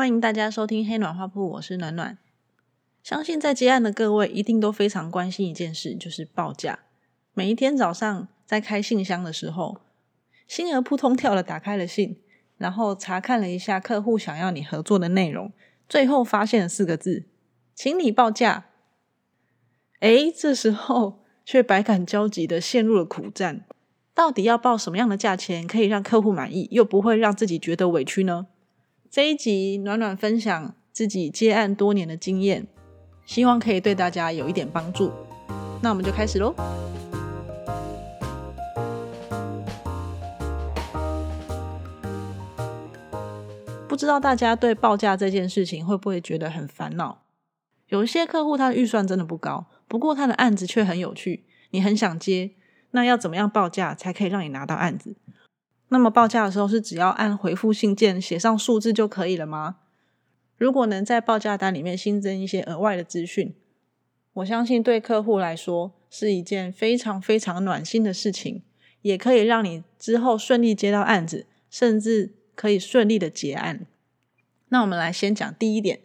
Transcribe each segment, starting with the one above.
欢迎大家收听黑暖花铺，我是暖暖。相信在接案的各位一定都非常关心一件事，就是报价。每一天早上在开信箱的时候，心儿扑通跳的打开了信，然后查看了一下客户想要你合作的内容，最后发现了四个字：请你报价。诶，这时候却百感交集的陷入了苦战，到底要报什么样的价钱可以让客户满意，又不会让自己觉得委屈呢？这一集暖暖分享自己接案多年的经验，希望可以对大家有一点帮助。那我们就开始喽。不知道大家对报价这件事情会不会觉得很烦恼？有一些客户他的预算真的不高，不过他的案子却很有趣，你很想接，那要怎么样报价才可以让你拿到案子？那么报价的时候是只要按回复信件写上数字就可以了吗？如果能在报价单里面新增一些额外的资讯，我相信对客户来说是一件非常非常暖心的事情，也可以让你之后顺利接到案子，甚至可以顺利的结案。那我们来先讲第一点，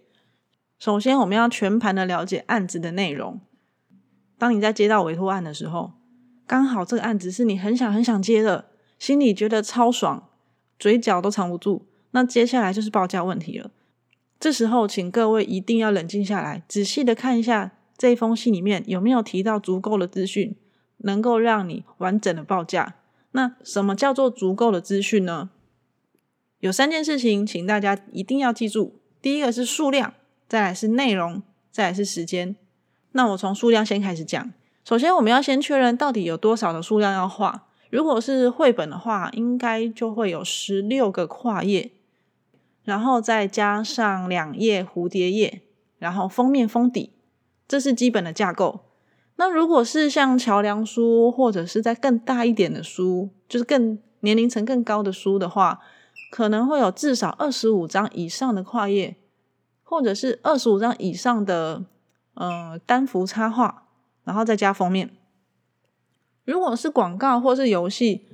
首先我们要全盘的了解案子的内容。当你在接到委托案的时候，刚好这个案子是你很想很想接的。心里觉得超爽，嘴角都藏不住。那接下来就是报价问题了。这时候，请各位一定要冷静下来，仔细的看一下这封信里面有没有提到足够的资讯，能够让你完整的报价。那什么叫做足够的资讯呢？有三件事情，请大家一定要记住。第一个是数量，再来是内容，再来是时间。那我从数量先开始讲。首先，我们要先确认到底有多少的数量要画。如果是绘本的话，应该就会有十六个跨页，然后再加上两页蝴蝶页，然后封面封底，这是基本的架构。那如果是像桥梁书，或者是在更大一点的书，就是更年龄层更高的书的话，可能会有至少二十五张以上的跨页，或者是二十五张以上的呃单幅插画，然后再加封面。如果是广告或是游戏，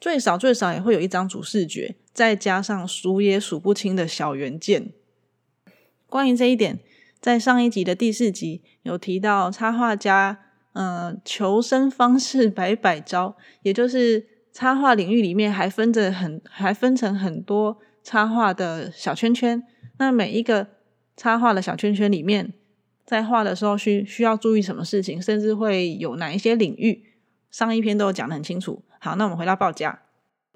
最少最少也会有一张主视觉，再加上数也数不清的小元件。关于这一点，在上一集的第四集有提到，插画家嗯求生方式百百招，也就是插画领域里面还分着很还分成很多插画的小圈圈。那每一个插画的小圈圈里面，在画的时候需需要注意什么事情，甚至会有哪一些领域。上一篇都有讲的很清楚。好，那我们回到报价。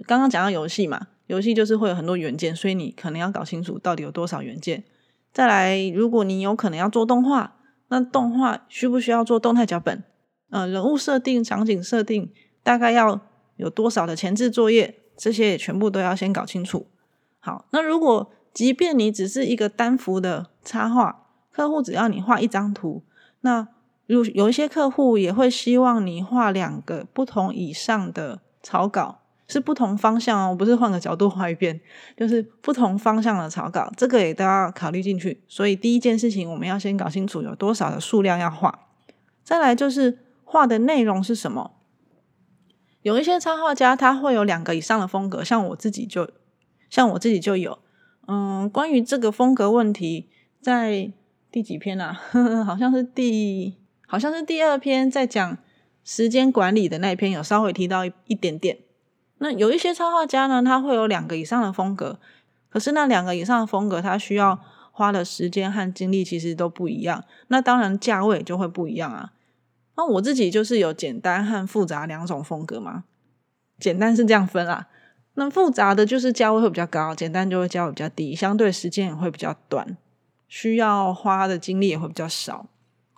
刚刚讲到游戏嘛，游戏就是会有很多元件，所以你可能要搞清楚到底有多少元件。再来，如果你有可能要做动画，那动画需不需要做动态脚本？呃，人物设定、场景设定，大概要有多少的前置作业？这些也全部都要先搞清楚。好，那如果即便你只是一个单幅的插画，客户只要你画一张图，那有有一些客户也会希望你画两个不同以上的草稿，是不同方向哦，不是换个角度画一遍，就是不同方向的草稿，这个也都要考虑进去。所以第一件事情，我们要先搞清楚有多少的数量要画，再来就是画的内容是什么。有一些插画家他会有两个以上的风格，像我自己就像我自己就有，嗯，关于这个风格问题，在第几篇啊？好像是第。好像是第二篇在讲时间管理的那一篇，有稍微提到一点点。那有一些插画家呢，他会有两个以上的风格，可是那两个以上的风格，他需要花的时间和精力其实都不一样。那当然价位就会不一样啊。那我自己就是有简单和复杂两种风格嘛。简单是这样分啦，那复杂的就是价位会比较高，简单就会价位比较低，相对时间也会比较短，需要花的精力也会比较少。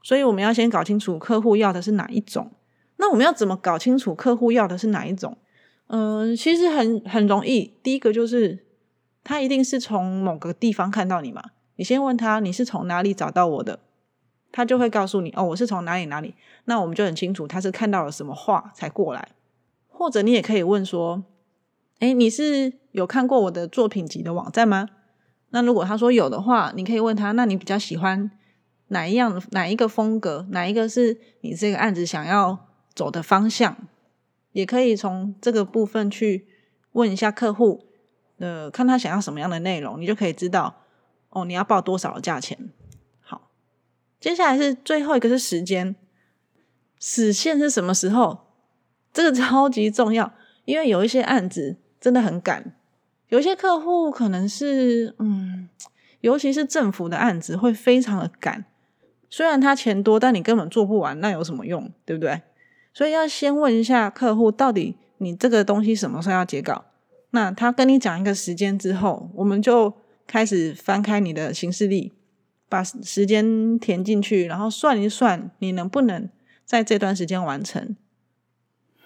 所以我们要先搞清楚客户要的是哪一种。那我们要怎么搞清楚客户要的是哪一种？嗯，其实很很容易。第一个就是他一定是从某个地方看到你嘛。你先问他你是从哪里找到我的，他就会告诉你哦，我是从哪里哪里。那我们就很清楚他是看到了什么话才过来。或者你也可以问说，哎，你是有看过我的作品集的网站吗？那如果他说有的话，你可以问他，那你比较喜欢？哪一样哪一个风格，哪一个是你这个案子想要走的方向，也可以从这个部分去问一下客户，呃，看他想要什么样的内容，你就可以知道哦，你要报多少的价钱？好，接下来是最后一个是时间，死线是什么时候？这个超级重要，因为有一些案子真的很赶，有些客户可能是嗯，尤其是政府的案子会非常的赶。虽然他钱多，但你根本做不完，那有什么用？对不对？所以要先问一下客户，到底你这个东西什么时候要结稿？那他跟你讲一个时间之后，我们就开始翻开你的行事历，把时间填进去，然后算一算你能不能在这段时间完成。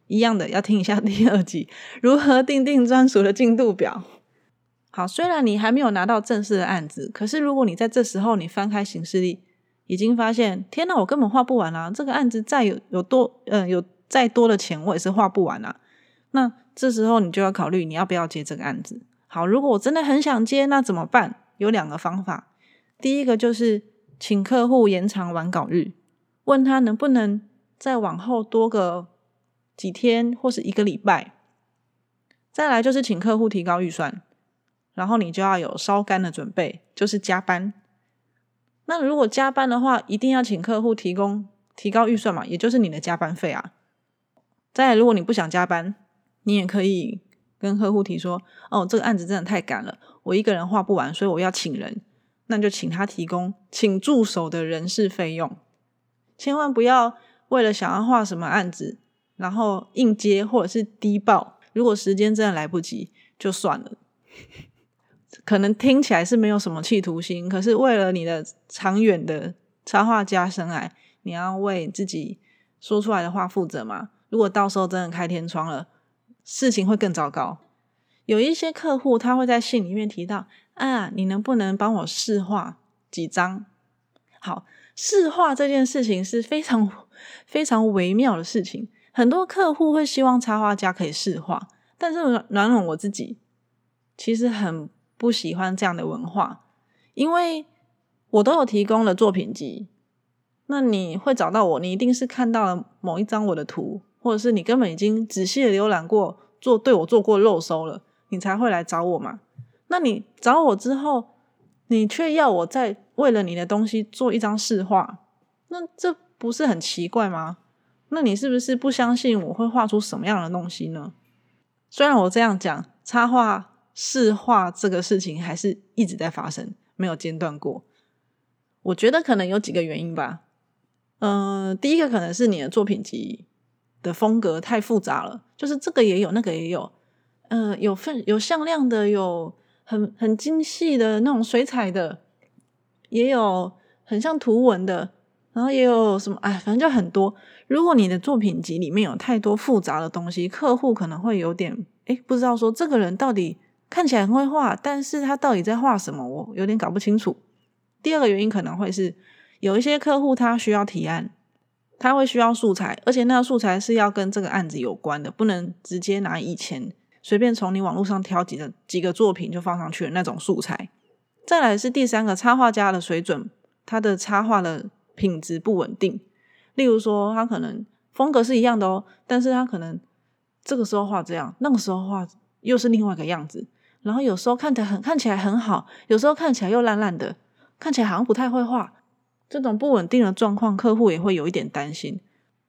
一样的，要听一下第二集如何定定专属的进度表。好，虽然你还没有拿到正式的案子，可是如果你在这时候你翻开行事历。已经发现，天哪，我根本画不完啊！这个案子再有有多，嗯，有再多的钱，我也是画不完啊。那这时候你就要考虑，你要不要接这个案子？好，如果我真的很想接，那怎么办？有两个方法。第一个就是请客户延长完稿日，问他能不能再往后多个几天或是一个礼拜。再来就是请客户提高预算，然后你就要有烧干的准备，就是加班。那如果加班的话，一定要请客户提供提高预算嘛，也就是你的加班费啊。再如果你不想加班，你也可以跟客户提说：“哦，这个案子真的太赶了，我一个人画不完，所以我要请人。”那就请他提供请助手的人事费用。千万不要为了想要画什么案子，然后应接或者是低报。如果时间真的来不及，就算了。可能听起来是没有什么企图心，可是为了你的长远的插画家生涯，你要为自己说出来的话负责嘛。如果到时候真的开天窗了，事情会更糟糕。有一些客户他会在信里面提到啊，你能不能帮我试画几张？好，试画这件事情是非常 非常微妙的事情，很多客户会希望插画家可以试画，但是暖暖我自己其实很。不喜欢这样的文化，因为我都有提供了作品集，那你会找到我，你一定是看到了某一张我的图，或者是你根本已经仔细的浏览过，做对我做过肉搜了，你才会来找我嘛。那你找我之后，你却要我再为了你的东西做一张试画，那这不是很奇怪吗？那你是不是不相信我会画出什么样的东西呢？虽然我这样讲插画。试画这个事情还是一直在发生，没有间断过。我觉得可能有几个原因吧。嗯，第一个可能是你的作品集的风格太复杂了，就是这个也有，那个也有。嗯，有分有向量的，有很很精细的那种水彩的，也有很像图文的，然后也有什么，哎，反正就很多。如果你的作品集里面有太多复杂的东西，客户可能会有点哎，不知道说这个人到底。看起来很会画，但是他到底在画什么？我有点搞不清楚。第二个原因可能会是有一些客户他需要提案，他会需要素材，而且那个素材是要跟这个案子有关的，不能直接拿以前随便从你网络上挑几个几个作品就放上去的那种素材。再来是第三个插画家的水准，他的插画的品质不稳定。例如说，他可能风格是一样的哦，但是他可能这个时候画这样，那个时候画又是另外一个样子。然后有时候看起来很看起来很好，有时候看起来又烂烂的，看起来好像不太会画。这种不稳定的状况，客户也会有一点担心。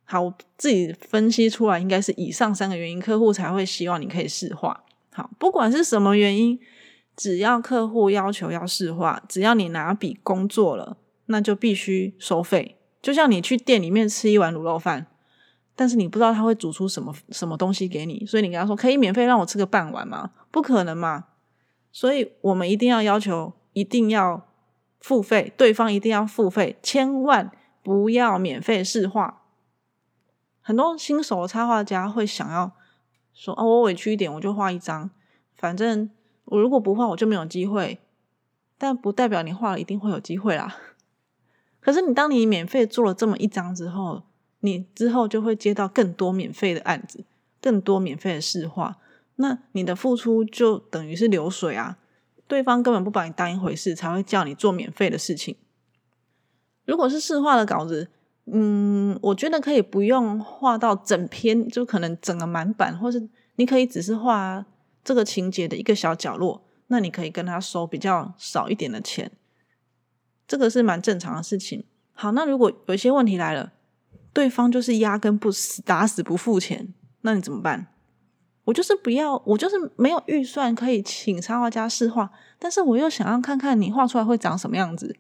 好，我自己分析出来，应该是以上三个原因，客户才会希望你可以试画。好，不管是什么原因，只要客户要求要试画，只要你拿笔工作了，那就必须收费。就像你去店里面吃一碗卤肉饭。但是你不知道他会煮出什么什么东西给你，所以你跟他说可以免费让我吃个半碗吗？不可能嘛！所以我们一定要要求，一定要付费，对方一定要付费，千万不要免费试画。很多新手插画家会想要说：“哦，我委屈一点，我就画一张，反正我如果不画，我就没有机会。”但不代表你画了一定会有机会啦。可是你当你免费做了这么一张之后，你之后就会接到更多免费的案子，更多免费的试画，那你的付出就等于是流水啊！对方根本不把你当一回事，才会叫你做免费的事情。如果是试画的稿子，嗯，我觉得可以不用画到整篇，就可能整个满版，或是你可以只是画这个情节的一个小角落，那你可以跟他收比较少一点的钱。这个是蛮正常的事情。好，那如果有一些问题来了，对方就是压根不死打死不付钱，那你怎么办？我就是不要，我就是没有预算可以请插画家试画，但是我又想要看看你画出来会长什么样子。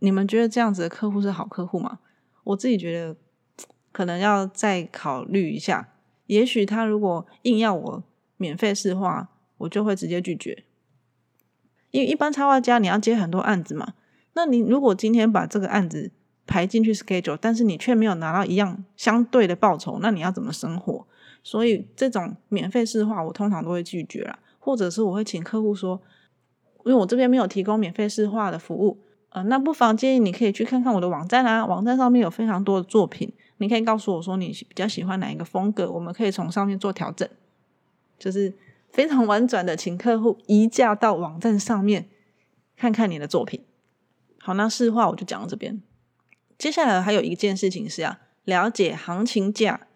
你们觉得这样子的客户是好客户吗？我自己觉得可能要再考虑一下。也许他如果硬要我免费试画，我就会直接拒绝。因为一般插画家你要接很多案子嘛，那你如果今天把这个案子排进去 schedule，但是你却没有拿到一样相对的报酬，那你要怎么生活？所以这种免费试画，我通常都会拒绝啦，或者是我会请客户说，因为我这边没有提供免费试画的服务，呃，那不妨建议你可以去看看我的网站啊，网站上面有非常多的作品，你可以告诉我说你比较喜欢哪一个风格，我们可以从上面做调整，就是非常婉转的请客户移驾到网站上面看看你的作品。好，那试画我就讲到这边，接下来还有一件事情是要了解行情价。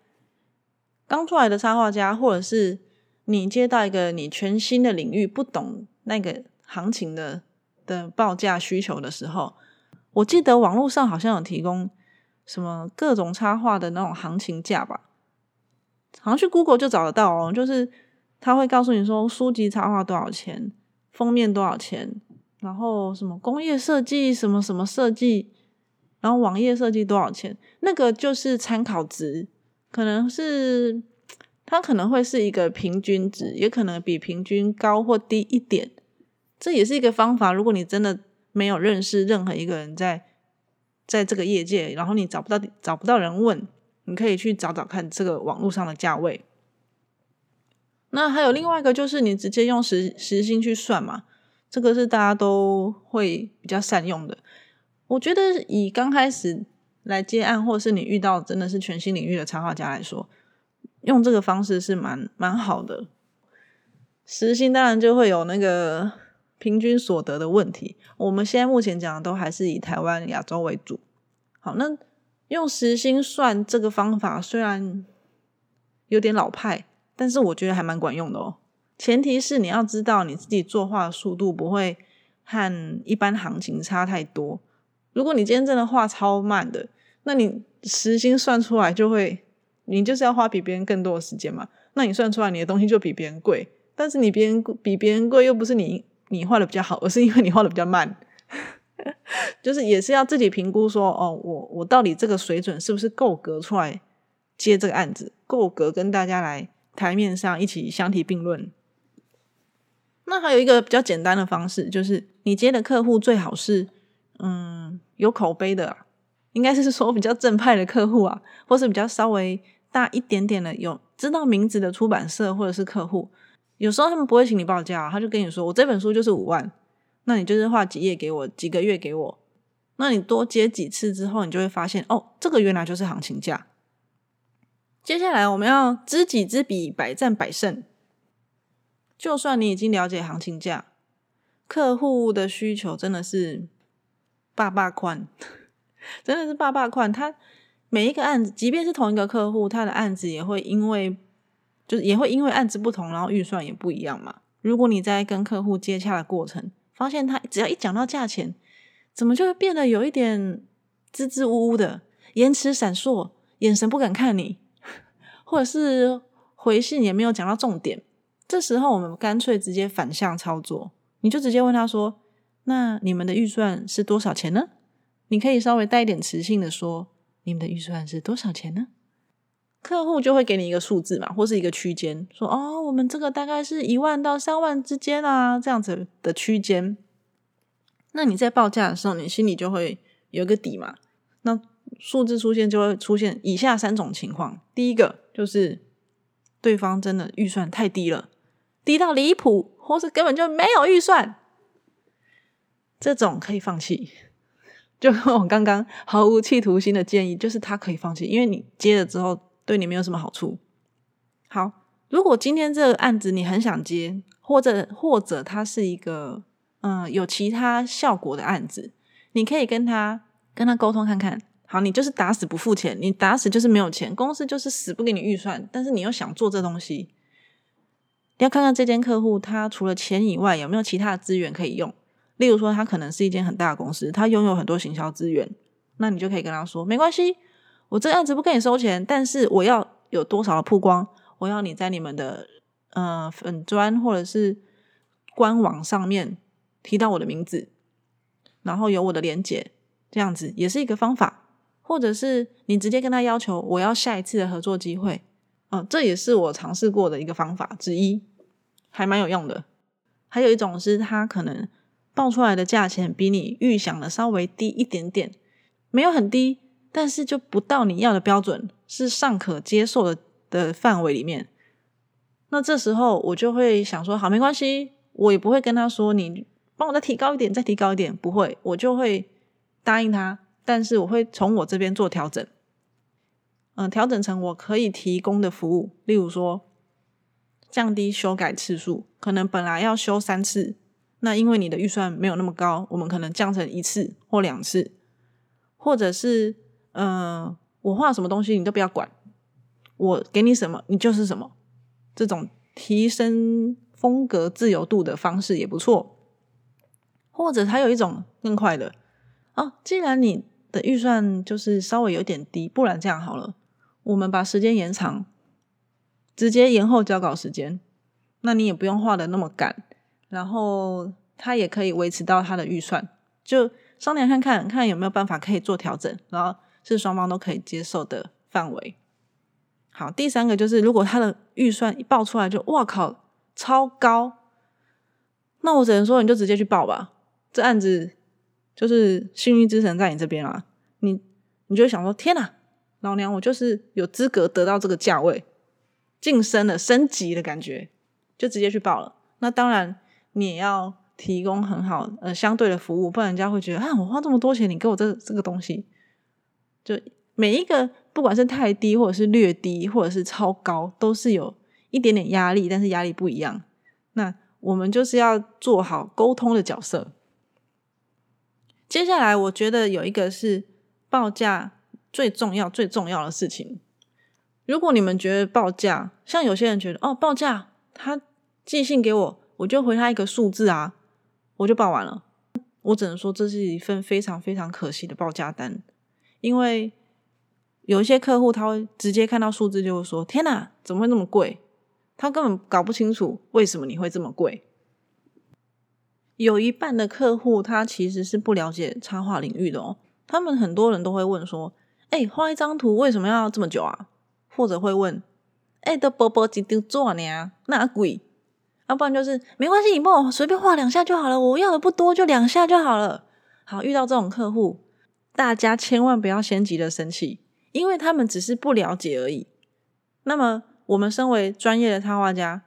刚出来的插画家，或者是你接到一个你全新的领域不懂那个行情的的报价需求的时候，我记得网络上好像有提供什么各种插画的那种行情价吧，好像去 Google 就找得到哦。就是他会告诉你说，书籍插画多少钱，封面多少钱，然后什么工业设计什么什么设计，然后网页设计多少钱，那个就是参考值。可能是它可能会是一个平均值，也可能比平均高或低一点，这也是一个方法。如果你真的没有认识任何一个人在在这个业界，然后你找不到找不到人问，你可以去找找看这个网络上的价位。那还有另外一个就是你直接用时时薪去算嘛，这个是大家都会比较善用的。我觉得以刚开始。来接案，或是你遇到真的是全新领域的插画家来说，用这个方式是蛮蛮好的。时薪当然就会有那个平均所得的问题。我们现在目前讲的都还是以台湾、亚洲为主。好，那用时薪算这个方法虽然有点老派，但是我觉得还蛮管用的哦。前提是你要知道你自己作画速度不会和一般行情差太多。如果你今天真的画超慢的，那你时薪算出来就会，你就是要花比别人更多的时间嘛。那你算出来你的东西就比别人贵，但是你别人比别人贵又不是你你画的比较好，而是因为你画的比较慢，就是也是要自己评估说，哦，我我到底这个水准是不是够格出来接这个案子，够格跟大家来台面上一起相提并论。那还有一个比较简单的方式，就是你接的客户最好是，嗯，有口碑的。应该是说比较正派的客户啊，或是比较稍微大一点点的有知道名字的出版社或者是客户，有时候他们不会请你报价，他就跟你说我这本书就是五万，那你就是画几页给我，几个月给我，那你多接几次之后，你就会发现哦，这个原来就是行情价。接下来我们要知己知彼，百战百胜。就算你已经了解行情价，客户的需求真的是爸爸款。真的是爸爸款，他每一个案子，即便是同一个客户，他的案子也会因为，就是也会因为案子不同，然后预算也不一样嘛。如果你在跟客户接洽的过程，发现他只要一讲到价钱，怎么就会变得有一点支支吾吾的，延迟闪烁，眼神不敢看你，或者是回信也没有讲到重点，这时候我们干脆直接反向操作，你就直接问他说：“那你们的预算是多少钱呢？”你可以稍微带一点磁性的说，你们的预算是多少钱呢？客户就会给你一个数字嘛，或是一个区间，说哦，我们这个大概是一万到三万之间啊，这样子的区间。那你在报价的时候，你心里就会有个底嘛。那数字出现就会出现以下三种情况：第一个就是对方真的预算太低了，低到离谱，或是根本就没有预算，这种可以放弃。就跟我刚刚毫无企图心的建议，就是他可以放弃，因为你接了之后对你没有什么好处。好，如果今天这个案子你很想接，或者或者它是一个嗯有其他效果的案子，你可以跟他跟他沟通看看。好，你就是打死不付钱，你打死就是没有钱，公司就是死不给你预算，但是你又想做这东西，要看看这间客户他除了钱以外有没有其他的资源可以用。例如说，他可能是一间很大的公司，他拥有很多行销资源，那你就可以跟他说，没关系，我这个案子不跟你收钱，但是我要有多少的曝光，我要你在你们的呃粉砖或者是官网上面提到我的名字，然后有我的连结，这样子也是一个方法。或者是你直接跟他要求，我要下一次的合作机会，嗯，这也是我尝试过的一个方法之一，还蛮有用的。还有一种是他可能报出来的价钱比你预想的稍微低一点点，没有很低，但是就不到你要的标准，是尚可接受的的范围里面。那这时候我就会想说，好，没关系，我也不会跟他说，你帮我再提高一点，再提高一点，不会，我就会答应他。但是我会从我这边做调整，嗯，调整成我可以提供的服务，例如说降低修改次数，可能本来要修三次，那因为你的预算没有那么高，我们可能降成一次或两次，或者是嗯，我画什么东西你都不要管，我给你什么你就是什么，这种提升风格自由度的方式也不错，或者还有一种更快的哦，既然你。的预算就是稍微有点低，不然这样好了，我们把时间延长，直接延后交稿时间，那你也不用画的那么赶，然后他也可以维持到他的预算，就商量看看看有没有办法可以做调整，然后是双方都可以接受的范围。好，第三个就是如果他的预算一报出来就哇靠超高，那我只能说你就直接去报吧，这案子。就是幸运之神在你这边啊，你你就想说天哪，老娘我就是有资格得到这个价位，晋升了升级的感觉，就直接去报了。那当然你也要提供很好呃相对的服务，不然人家会觉得啊，我花这么多钱，你给我这这个东西，就每一个不管是太低或者是略低或者是超高，都是有一点点压力，但是压力不一样。那我们就是要做好沟通的角色。接下来，我觉得有一个是报价最重要、最重要的事情。如果你们觉得报价，像有些人觉得哦，报价他寄信给我，我就回他一个数字啊，我就报完了。我只能说，这是一份非常非常可惜的报价单，因为有一些客户他会直接看到数字就会说：“天哪，怎么会那么贵？”他根本搞不清楚为什么你会这么贵。有一半的客户他其实是不了解插画领域的哦，他们很多人都会问说：“哎，画一张图为什么要这么久啊？”或者会问：“哎，的波波几丢做呢？那贵？”要不然就是没关系，你帮我随便画两下就好了，我要的不多，就两下就好了。好，遇到这种客户，大家千万不要先急着生气，因为他们只是不了解而已。那么，我们身为专业的插画家。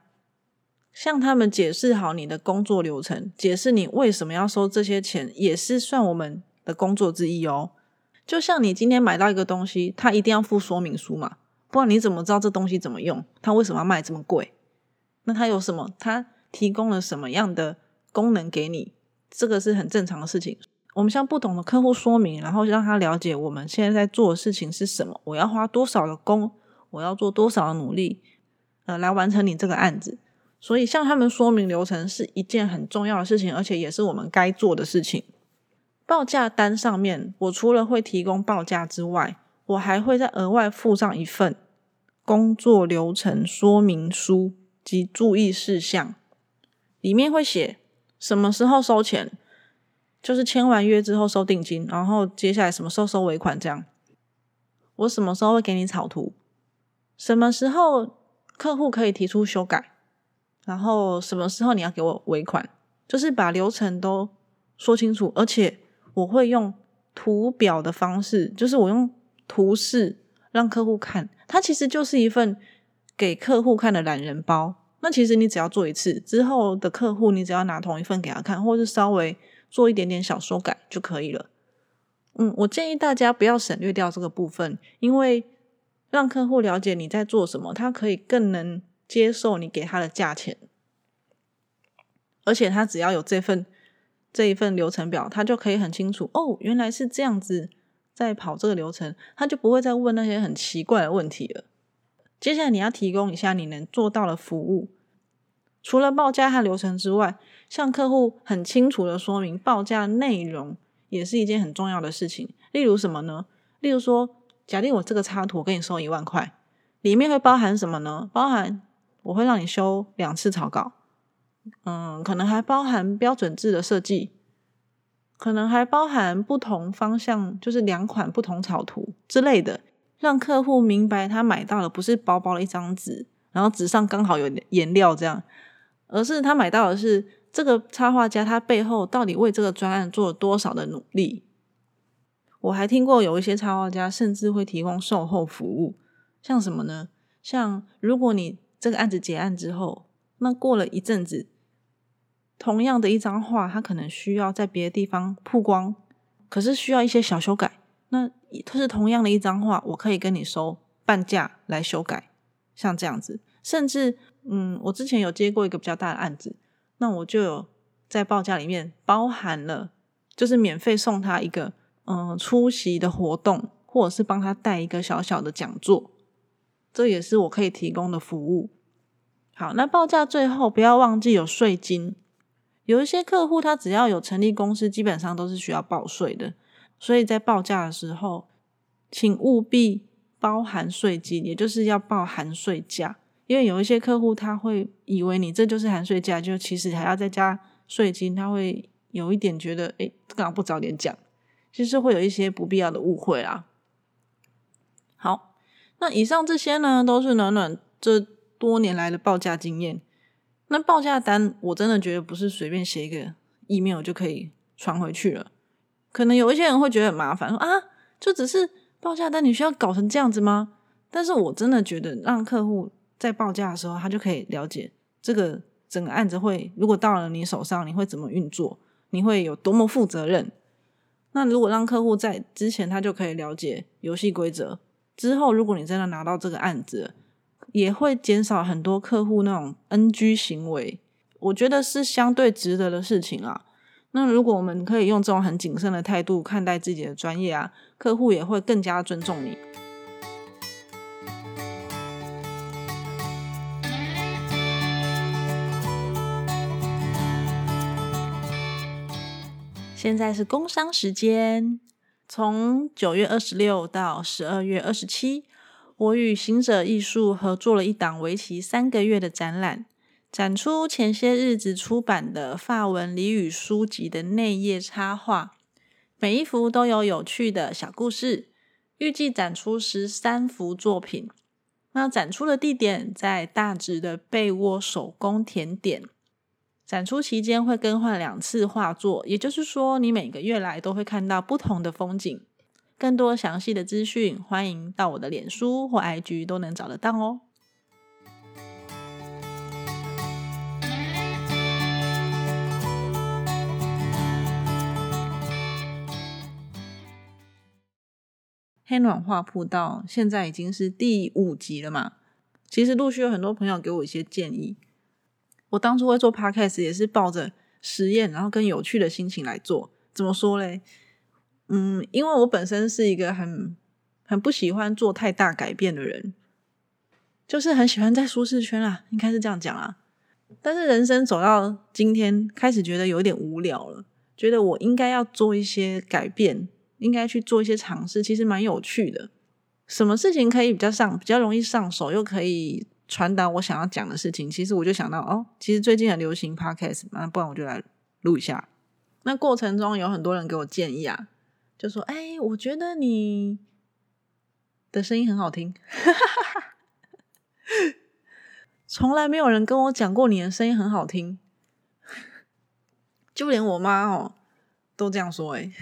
向他们解释好你的工作流程，解释你为什么要收这些钱，也是算我们的工作之一哦。就像你今天买到一个东西，他一定要附说明书嘛，不然你怎么知道这东西怎么用？他为什么要卖这么贵？那他有什么？他提供了什么样的功能给你？这个是很正常的事情。我们向不同的客户说明，然后让他了解我们现在在做的事情是什么，我要花多少的工，我要做多少的努力，呃，来完成你这个案子。所以，向他们说明流程是一件很重要的事情，而且也是我们该做的事情。报价单上面，我除了会提供报价之外，我还会再额外附上一份工作流程说明书及注意事项，里面会写什么时候收钱，就是签完约之后收定金，然后接下来什么时候收尾款，这样。我什么时候会给你草图？什么时候客户可以提出修改？然后什么时候你要给我尾款？就是把流程都说清楚，而且我会用图表的方式，就是我用图示让客户看。它其实就是一份给客户看的懒人包。那其实你只要做一次之后的客户，你只要拿同一份给他看，或是稍微做一点点小修改就可以了。嗯，我建议大家不要省略掉这个部分，因为让客户了解你在做什么，他可以更能。接受你给他的价钱，而且他只要有这份这一份流程表，他就可以很清楚哦，原来是这样子在跑这个流程，他就不会再问那些很奇怪的问题了。接下来你要提供一下你能做到的服务，除了报价和流程之外，向客户很清楚的说明报价内容，也是一件很重要的事情。例如什么呢？例如说，假定我这个插图我给你收一万块，里面会包含什么呢？包含我会让你修两次草稿，嗯，可能还包含标准字的设计，可能还包含不同方向，就是两款不同草图之类的，让客户明白他买到的不是薄薄的一张纸，然后纸上刚好有颜料这样。而是他买到的是这个插画家，他背后到底为这个专案做了多少的努力？我还听过有一些插画家甚至会提供售后服务，像什么呢？像如果你这个案子结案之后，那过了一阵子，同样的一张画，它可能需要在别的地方曝光，可是需要一些小修改。那它是同样的一张画，我可以跟你收半价来修改，像这样子，甚至。嗯，我之前有接过一个比较大的案子，那我就有在报价里面包含了，就是免费送他一个嗯出席的活动，或者是帮他带一个小小的讲座，这也是我可以提供的服务。好，那报价最后不要忘记有税金，有一些客户他只要有成立公司，基本上都是需要报税的，所以在报价的时候，请务必包含税金，也就是要报含税价。因为有一些客户他会以为你这就是含税价，就其实还要再加税金，他会有一点觉得，哎，干嘛不早点讲？其实会有一些不必要的误会啦。好，那以上这些呢，都是暖暖这多年来的报价经验。那报价单我真的觉得不是随便写一个 email 就可以传回去了。可能有一些人会觉得很麻烦，说啊，就只是报价单，你需要搞成这样子吗？但是我真的觉得让客户。在报价的时候，他就可以了解这个整个案子会，如果到了你手上，你会怎么运作，你会有多么负责任。那如果让客户在之前，他就可以了解游戏规则。之后，如果你真的拿到这个案子，也会减少很多客户那种 NG 行为。我觉得是相对值得的事情啊。那如果我们可以用这种很谨慎的态度看待自己的专业啊，客户也会更加尊重你。现在是工商时间，从九月二十六到十二月二十七，我与行者艺术合作了一档为期三个月的展览，展出前些日子出版的法文俚语书籍的内页插画，每一幅都有有趣的小故事。预计展出十三幅作品。那展出的地点在大直的被窝手工甜点。展出期间会更换两次画作，也就是说，你每个月来都会看到不同的风景。更多详细的资讯，欢迎到我的脸书或 IG 都能找得到哦。黑暖画铺到现在已经是第五集了嘛？其实陆续有很多朋友给我一些建议。我当初会做 podcast 也是抱着实验，然后跟有趣的心情来做。怎么说嘞？嗯，因为我本身是一个很很不喜欢做太大改变的人，就是很喜欢在舒适圈啊，应该是这样讲啊。但是人生走到今天，开始觉得有点无聊了，觉得我应该要做一些改变，应该去做一些尝试，其实蛮有趣的。什么事情可以比较上，比较容易上手，又可以。传达我想要讲的事情，其实我就想到哦，其实最近很流行 podcast，那不然我就来录一下。那过程中有很多人给我建议啊，就说：“哎，我觉得你的声音很好听。”从来没有人跟我讲过你的声音很好听，就连我妈哦都这样说。哎，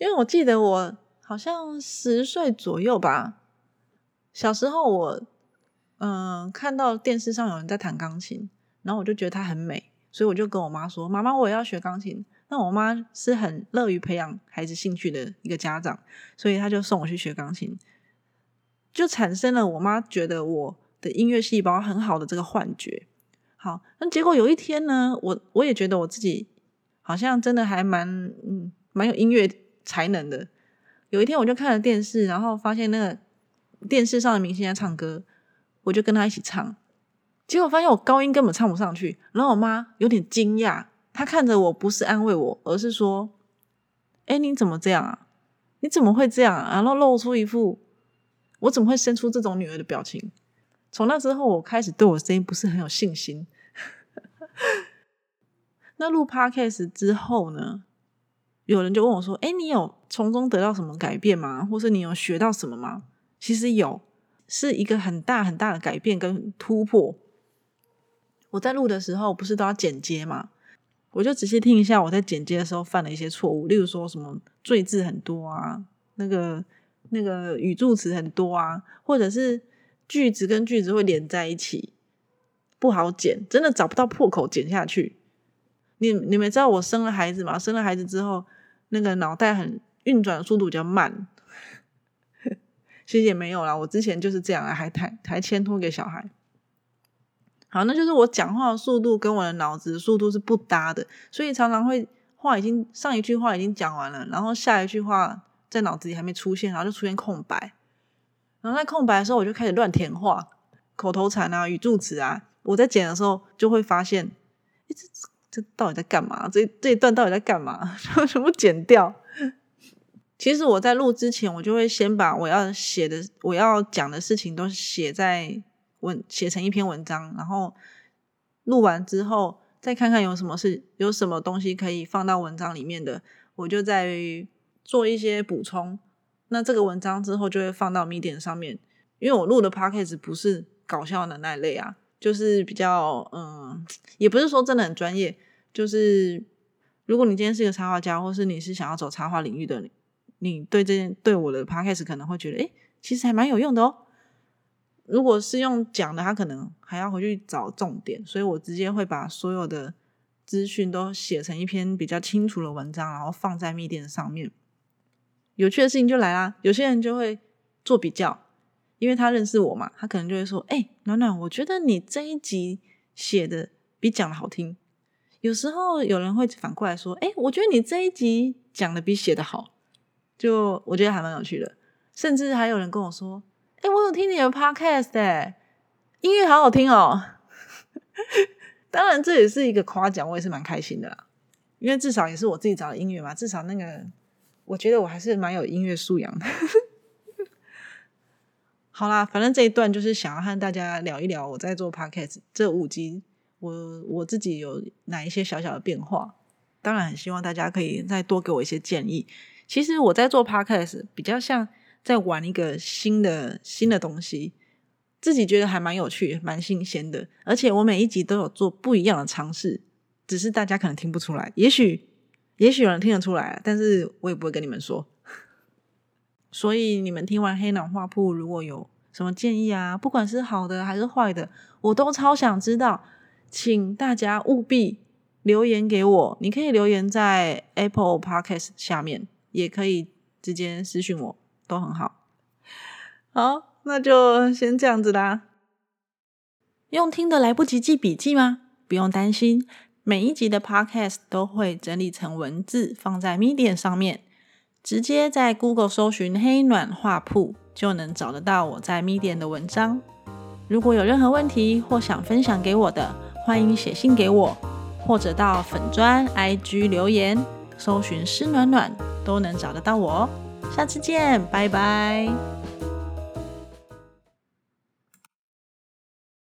因为我记得我好像十岁左右吧，小时候我。嗯，看到电视上有人在弹钢琴，然后我就觉得它很美，所以我就跟我妈说：“妈妈，我也要学钢琴。”那我妈是很乐于培养孩子兴趣的一个家长，所以她就送我去学钢琴，就产生了我妈觉得我的音乐细胞很好的这个幻觉。好，那结果有一天呢，我我也觉得我自己好像真的还蛮嗯蛮有音乐才能的。有一天我就看了电视，然后发现那个电视上的明星在唱歌。我就跟他一起唱，结果发现我高音根本唱不上去，然后我妈有点惊讶，她看着我不是安慰我，而是说：“哎，你怎么这样啊？你怎么会这样？”然后露出一副我怎么会生出这种女儿的表情。从那之后，我开始对我声音不是很有信心。那录 podcast 之后呢？有人就问我说：“哎，你有从中得到什么改变吗？或是你有学到什么吗？”其实有，是一个很大很大的改变跟突破。我在录的时候不是都要剪接吗？我就仔细听一下我在剪接的时候犯了一些错误，例如说什么赘字很多啊，那个那个语助词很多啊，或者是句子跟句子会连在一起，不好剪，真的找不到破口剪下去。你你们知道我生了孩子吗？生了孩子之后。那个脑袋很运转的速度比较慢，其实也没有啦。我之前就是这样啊，还还还牵拖给小孩。好，那就是我讲话的速度跟我的脑子速度是不搭的，所以常常会话已经上一句话已经讲完了，然后下一句话在脑子里还没出现，然后就出现空白。然后在空白的时候，我就开始乱填话，口头禅啊、语助词啊。我在剪的时候就会发现，一直。这到底在干嘛？这这一段到底在干嘛？全部剪掉。其实我在录之前，我就会先把我要写的、我要讲的事情都写在文，写成一篇文章。然后录完之后，再看看有什么是有什么东西可以放到文章里面的，我就在做一些补充。那这个文章之后就会放到 m e d i a 上面，因为我录的 podcast 不是搞笑的那一类啊。就是比较嗯，也不是说真的很专业。就是如果你今天是一个插画家，或是你是想要走插画领域的，你对这件对我的 podcast 可能会觉得，哎，其实还蛮有用的哦。如果是用讲的，他可能还要回去找重点，所以我直接会把所有的资讯都写成一篇比较清楚的文章，然后放在密电上面。有趣的事情就来啦，有些人就会做比较。因为他认识我嘛，他可能就会说：“哎，暖暖，我觉得你这一集写的比讲的好听。”有时候有人会反过来说：“哎，我觉得你这一集讲的比写的好。”就我觉得还蛮有趣的。甚至还有人跟我说：“哎，我有听你的 podcast，哎，音乐好好听哦。”当然这也是一个夸奖，我也是蛮开心的啦。因为至少也是我自己找的音乐嘛，至少那个我觉得我还是蛮有音乐素养的。好啦，反正这一段就是想要和大家聊一聊我在做 podcast 这五集，我我自己有哪一些小小的变化。当然，很希望大家可以再多给我一些建议。其实我在做 podcast 比较像在玩一个新的新的东西，自己觉得还蛮有趣、蛮新鲜的。而且我每一集都有做不一样的尝试，只是大家可能听不出来。也许也许有人听得出来，但是我也不会跟你们说。所以你们听完黑暖画铺，如果有什么建议啊，不管是好的还是坏的，我都超想知道，请大家务必留言给我。你可以留言在 Apple Podcast 下面，也可以直接私信我，都很好。好，那就先这样子啦。用听的来不及记笔记吗？不用担心，每一集的 Podcast 都会整理成文字，放在 Medium 上面。直接在 Google 搜寻“黑暖画铺”就能找得到我在 Medium 的文章。如果有任何问题或想分享给我的，欢迎写信给我，或者到粉砖 IG 留言，搜寻“施暖暖”都能找得到我哦。下次见，拜拜。